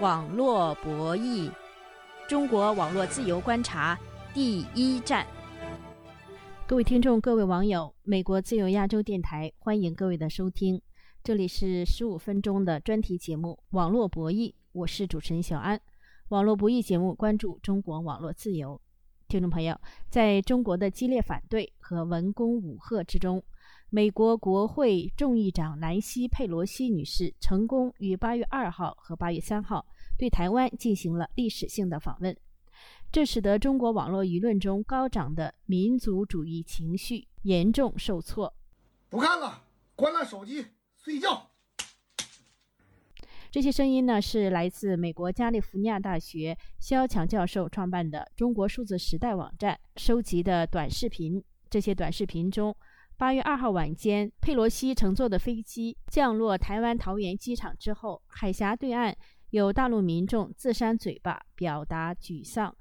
网络博弈，中国网络自由观察第一站。各位听众，各位网友，美国自由亚洲电台欢迎各位的收听，这里是十五分钟的专题节目《网络博弈》，我是主持人小安。网络博弈节目关注中国网络自由。听众朋友，在中国的激烈反对和文攻武赫之中。美国国会众议长南希·佩罗西女士成功于八月二号和八月三号对台湾进行了历史性的访问，这使得中国网络舆论中高涨的民族主义情绪严重受挫。不看了，关了手机，睡觉。这些声音呢，是来自美国加利福尼亚大学肖强教授创办的中国数字时代网站收集的短视频。这些短视频中。八月二号晚间，佩洛西乘坐的飞机降落台湾桃园机场之后，海峡对岸有大陆民众自扇嘴巴，表达沮丧，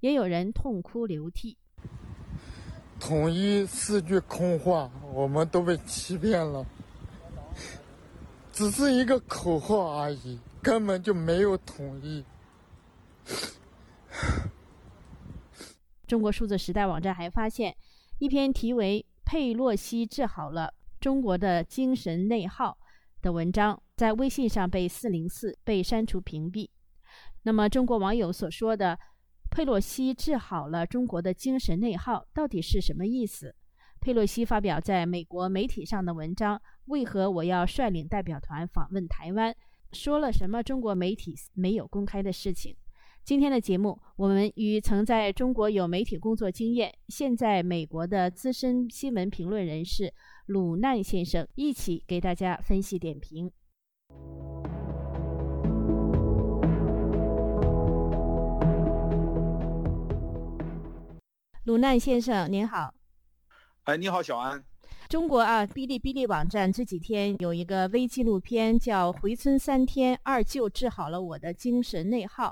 也有人痛哭流涕。统一是句空话，我们都被欺骗了，只是一个口号而已，根本就没有统一。中国数字时代网站还发现，一篇题为“佩洛西治好了中国的精神内耗”的文章，在微信上被四零四被删除屏蔽。那么，中国网友所说的“佩洛西治好了中国的精神内耗”到底是什么意思？佩洛西发表在美国媒体上的文章“为何我要率领代表团访问台湾”，说了什么中国媒体没有公开的事情？今天的节目，我们与曾在中国有媒体工作经验、现在美国的资深新闻评论人士鲁难先生一起给大家分析点评。鲁难先生，您好。哎，你好，小安。中国啊，哔哩哔哩网站这几天有一个微纪录片，叫《回村三天，二舅治好了我的精神内耗》。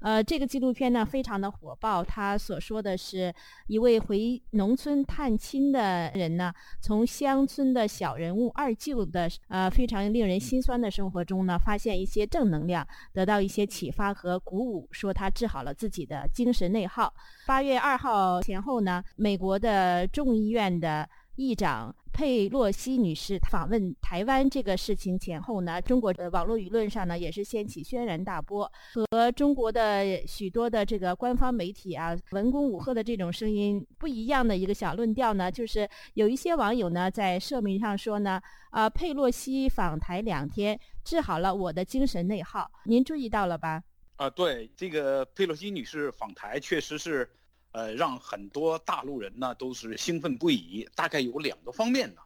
呃，这个纪录片呢非常的火爆。他所说的是一位回农村探亲的人呢，从乡村的小人物二舅的呃非常令人心酸的生活中呢，发现一些正能量，得到一些启发和鼓舞，说他治好了自己的精神内耗。八月二号前后呢，美国的众议院的。议长佩洛西女士访问台湾这个事情前后呢，中国的网络舆论上呢也是掀起轩然大波，和中国的许多的这个官方媒体啊文攻武赫的这种声音不一样的一个小论调呢，就是有一些网友呢在社媒上说呢，啊佩洛西访台两天治好了我的精神内耗，您注意到了吧？啊，对，这个佩洛西女士访台确实是。呃，让很多大陆人呢都是兴奋不已。大概有两个方面呢，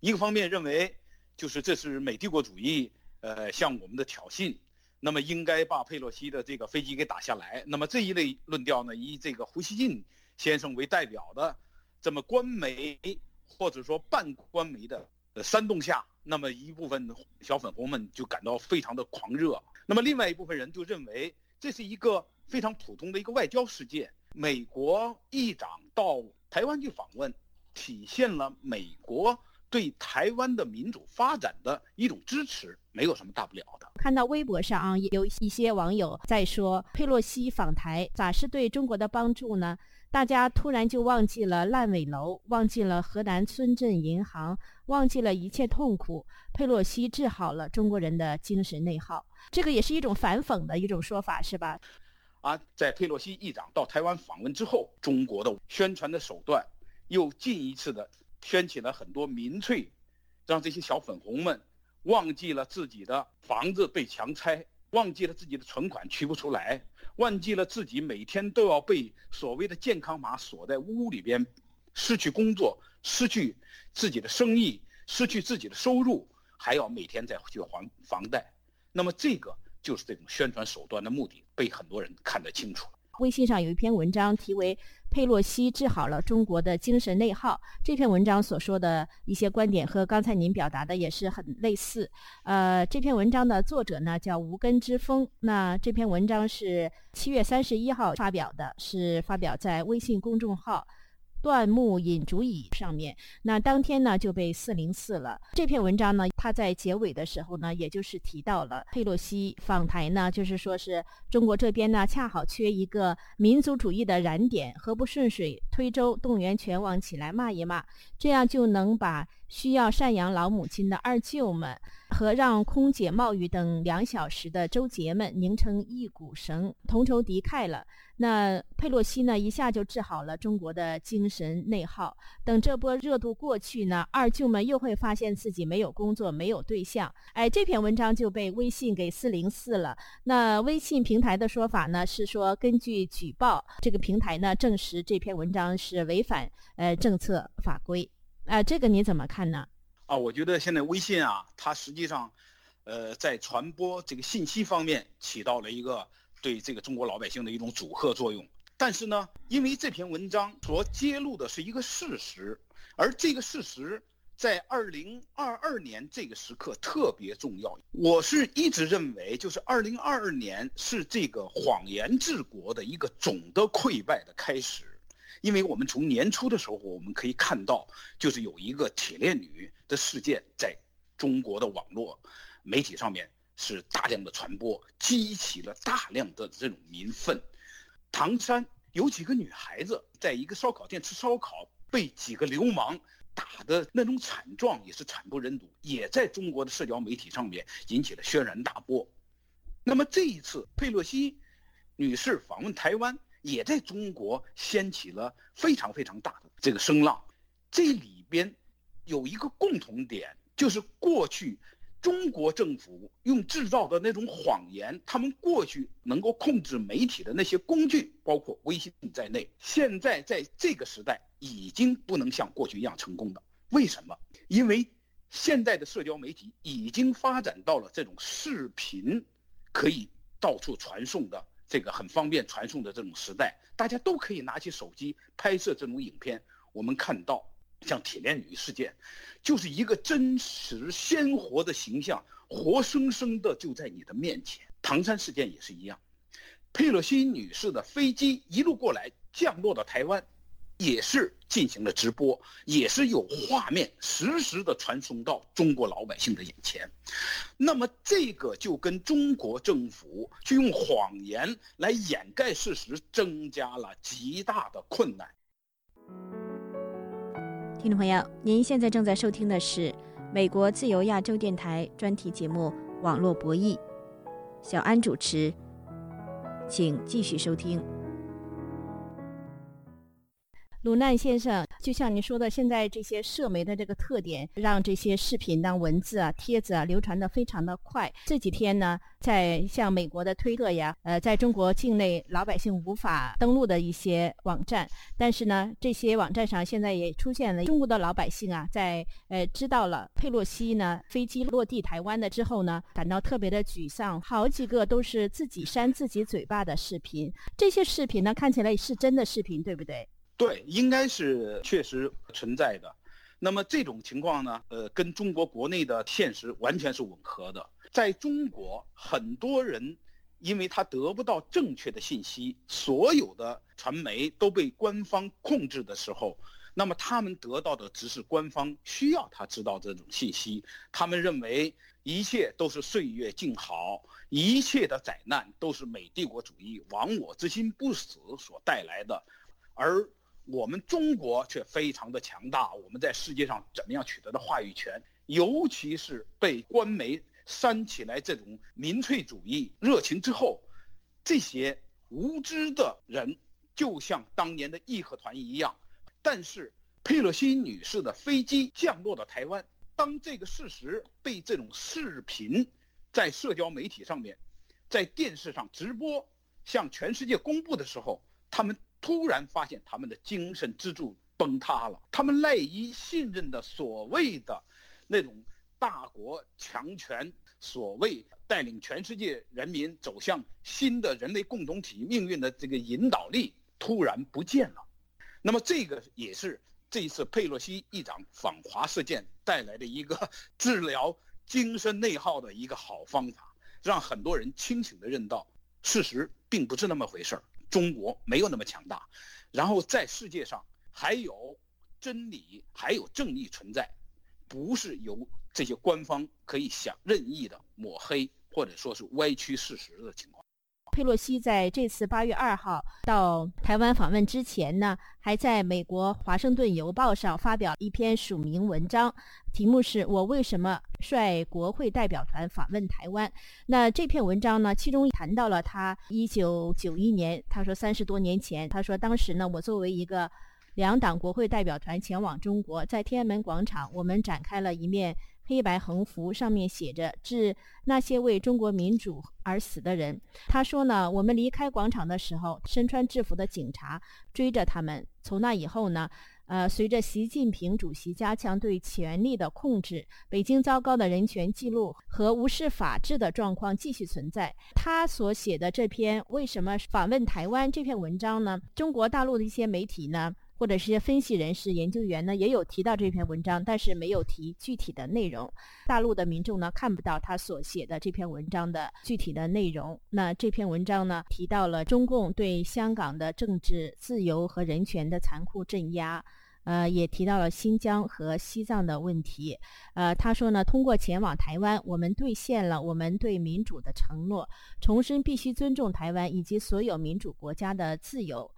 一个方面认为，就是这是美帝国主义呃向我们的挑衅，那么应该把佩洛西的这个飞机给打下来。那么这一类论调呢，以这个胡锡进先生为代表的这么官媒或者说半官媒的煽动下，那么一部分小粉红们就感到非常的狂热。那么另外一部分人就认为这是一个非常普通的一个外交事件。美国议长到台湾去访问，体现了美国对台湾的民主发展的一种支持，没有什么大不了的。看到微博上啊，有一些网友在说佩洛西访台咋是对中国的帮助呢？大家突然就忘记了烂尾楼，忘记了河南村镇银行，忘记了一切痛苦。佩洛西治好了中国人的精神内耗，这个也是一种反讽的一种说法，是吧？啊，在佩洛西议长到台湾访问之后，中国的宣传的手段又进一次的掀起了很多民粹，让这些小粉红们忘记了自己的房子被强拆，忘记了自己的存款取不出来，忘记了自己每天都要被所谓的健康码锁在屋里边，失去工作，失去自己的生意，失去自己的收入，还要每天再去还房贷。那么这个。就是这种宣传手段的目的被很多人看得清楚。微信上有一篇文章，题为《佩洛西治好了中国的精神内耗》。这篇文章所说的一些观点和刚才您表达的也是很类似。呃，这篇文章的作者呢叫无根之风。那这篇文章是七月三十一号发表的，是发表在微信公众号。断木引竹椅上面。那当天呢就被四零四了。这篇文章呢，他在结尾的时候呢，也就是提到了佩洛西访台呢，就是说是中国这边呢恰好缺一个民族主义的燃点，何不顺水推舟，动员全网起来骂一骂，这样就能把需要赡养老母亲的二舅们。和让空姐冒雨等两小时的周杰们拧成一股绳，同仇敌忾了。那佩洛西呢，一下就治好了中国的精神内耗。等这波热度过去呢，二舅们又会发现自己没有工作，没有对象。哎，这篇文章就被微信给四零四了。那微信平台的说法呢，是说根据举报，这个平台呢证实这篇文章是违反呃政策法规。啊，这个你怎么看呢？啊，我觉得现在微信啊，它实际上，呃，在传播这个信息方面起到了一个对这个中国老百姓的一种阻吓作用。但是呢，因为这篇文章所揭露的是一个事实，而这个事实在二零二二年这个时刻特别重要。我是一直认为，就是二零二二年是这个谎言治国的一个总的溃败的开始。因为我们从年初的时候，我们可以看到，就是有一个铁链女的事件，在中国的网络媒体上面是大量的传播，激起了大量的这种民愤。唐山有几个女孩子在一个烧烤店吃烧烤，被几个流氓打的那种惨状也是惨不忍睹，也在中国的社交媒体上面引起了轩然大波。那么这一次佩洛西女士访问台湾。也在中国掀起了非常非常大的这个声浪，这里边有一个共同点，就是过去中国政府用制造的那种谎言，他们过去能够控制媒体的那些工具，包括微信在内，现在在这个时代已经不能像过去一样成功的。为什么？因为现在的社交媒体已经发展到了这种视频可以到处传送的。这个很方便传送的这种时代，大家都可以拿起手机拍摄这种影片。我们看到，像铁链女事件，就是一个真实鲜活的形象，活生生的就在你的面前。唐山事件也是一样，佩洛西女士的飞机一路过来，降落到台湾。也是进行了直播，也是有画面实时的传送到中国老百姓的眼前。那么这个就跟中国政府去用谎言来掩盖事实，增加了极大的困难。听众朋友，您现在正在收听的是美国自由亚洲电台专题节目《网络博弈》，小安主持，请继续收听。鲁难先生，就像你说的，现在这些社媒的这个特点，让这些视频呢、文字啊、帖子啊流传的非常的快。这几天呢，在像美国的推特呀，呃，在中国境内老百姓无法登录的一些网站，但是呢，这些网站上现在也出现了中国的老百姓啊，在呃知道了佩洛西呢飞机落地台湾的之后呢，感到特别的沮丧。好几个都是自己扇自己嘴巴的视频，这些视频呢看起来是真的视频，对不对？对，应该是确实存在的。那么这种情况呢，呃，跟中国国内的现实完全是吻合的。在中国，很多人因为他得不到正确的信息，所有的传媒都被官方控制的时候，那么他们得到的只是官方需要他知道这种信息。他们认为一切都是岁月静好，一切的灾难都是美帝国主义亡我之心不死所带来的，而。我们中国却非常的强大，我们在世界上怎么样取得的话语权？尤其是被官媒煽起来这种民粹主义热情之后，这些无知的人就像当年的义和团一样。但是佩洛西女士的飞机降落到台湾，当这个事实被这种视频在社交媒体上面、在电视上直播向全世界公布的时候，他们。突然发现他们的精神支柱崩塌了，他们赖以信任的所谓的那种大国强权，所谓带领全世界人民走向新的人类共同体命运的这个引导力突然不见了。那么这个也是这一次佩洛西议长访华事件带来的一个治疗精神内耗的一个好方法，让很多人清醒的认到事实并不是那么回事儿。中国没有那么强大，然后在世界上还有真理，还有正义存在，不是由这些官方可以想任意的抹黑或者说是歪曲事实的情况。佩洛西在这次八月二号到台湾访问之前呢，还在美国《华盛顿邮报》上发表一篇署名文章，题目是我为什么率国会代表团访问台湾。那这篇文章呢，其中谈到了他一九九一年，他说三十多年前，他说当时呢，我作为一个两党国会代表团前往中国，在天安门广场，我们展开了一面。黑白横幅上面写着“致那些为中国民主而死的人”。他说呢，我们离开广场的时候，身穿制服的警察追着他们。从那以后呢，呃，随着习近平主席加强对权力的控制，北京糟糕的人权记录和无视法治的状况继续存在。他所写的这篇为什么访问台湾这篇文章呢？中国大陆的一些媒体呢？或者是些分析人士、研究员呢，也有提到这篇文章，但是没有提具体的内容。大陆的民众呢，看不到他所写的这篇文章的具体的内容。那这篇文章呢，提到了中共对香港的政治自由和人权的残酷镇压，呃，也提到了新疆和西藏的问题。呃，他说呢，通过前往台湾，我们兑现了我们对民主的承诺，重申必须尊重台湾以及所有民主国家的自由。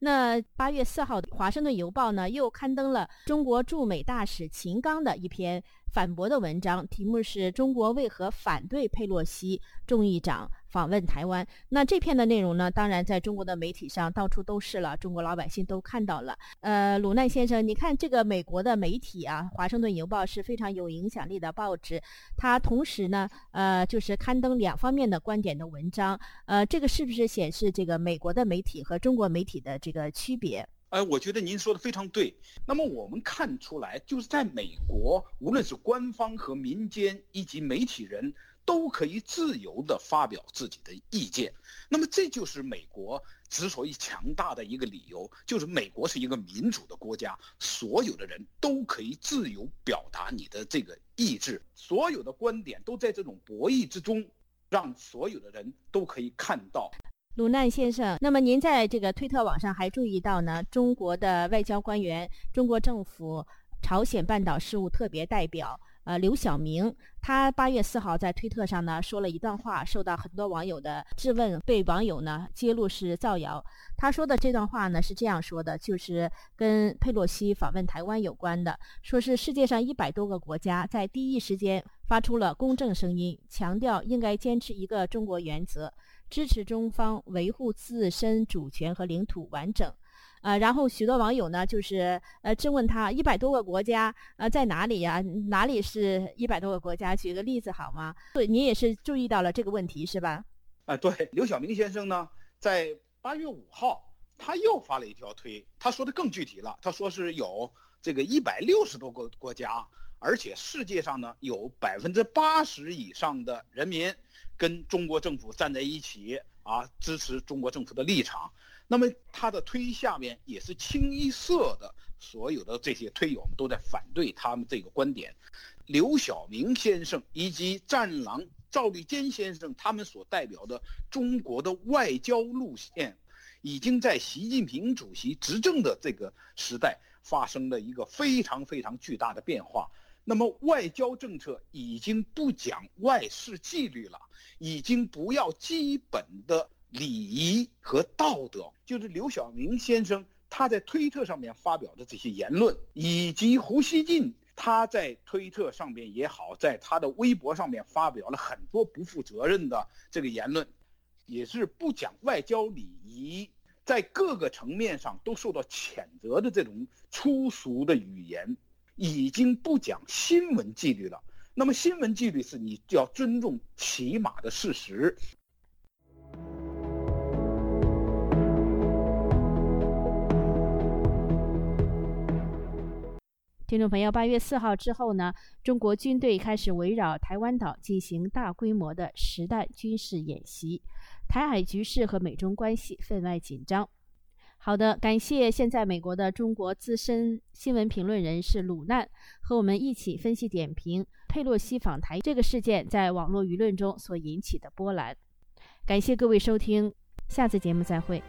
那八月四号，《华盛顿邮报》呢又刊登了中国驻美大使秦刚的一篇。反驳的文章题目是中国为何反对佩洛西众议长访问台湾？那这篇的内容呢？当然，在中国的媒体上到处都是了，中国老百姓都看到了。呃，鲁难先生，你看这个美国的媒体啊，《华盛顿邮报》是非常有影响力的报纸，它同时呢，呃，就是刊登两方面的观点的文章。呃，这个是不是显示这个美国的媒体和中国媒体的这个区别？哎，我觉得您说的非常对。那么我们看出来，就是在美国，无论是官方和民间以及媒体人，都可以自由地发表自己的意见。那么这就是美国之所以强大的一个理由，就是美国是一个民主的国家，所有的人都可以自由表达你的这个意志，所有的观点都在这种博弈之中，让所有的人都可以看到。鲁难先生，那么您在这个推特网上还注意到呢？中国的外交官员、中国政府朝鲜半岛事务特别代表，呃，刘晓明，他八月四号在推特上呢说了一段话，受到很多网友的质问，被网友呢揭露是造谣。他说的这段话呢是这样说的，就是跟佩洛西访问台湾有关的，说是世界上一百多个国家在第一时间发出了公正声音，强调应该坚持一个中国原则。支持中方维护自身主权和领土完整，呃，然后许多网友呢，就是呃质问他一百多个国家，呃，在哪里呀？哪里是一百多个国家？举个例子好吗？对，你也是注意到了这个问题是吧？啊，对，刘晓明先生呢，在八月五号他又发了一条推，他说的更具体了，他说是有这个一百六十多个国家，而且世界上呢有百分之八十以上的人民。跟中国政府站在一起啊，支持中国政府的立场。那么他的推下面也是清一色的，所有的这些推友们都在反对他们这个观点。刘晓明先生以及战狼赵立坚先生他们所代表的中国的外交路线，已经在习近平主席执政的这个时代发生了一个非常非常巨大的变化。那么外交政策已经不讲外事纪律了，已经不要基本的礼仪和道德。就是刘晓明先生他在推特上面发表的这些言论，以及胡锡进他在推特上面也好，在他的微博上面发表了很多不负责任的这个言论，也是不讲外交礼仪，在各个层面上都受到谴责的这种粗俗的语言。已经不讲新闻纪律了。那么，新闻纪律是你要尊重起码的事实。听众朋友，八月四号之后呢，中国军队开始围绕台湾岛进行大规模的实弹军事演习，台海局势和美中关系分外紧张。好的，感谢现在美国的中国资深新闻评论人士鲁难和我们一起分析点评佩洛西访台这个事件在网络舆论中所引起的波澜。感谢各位收听，下次节目再会。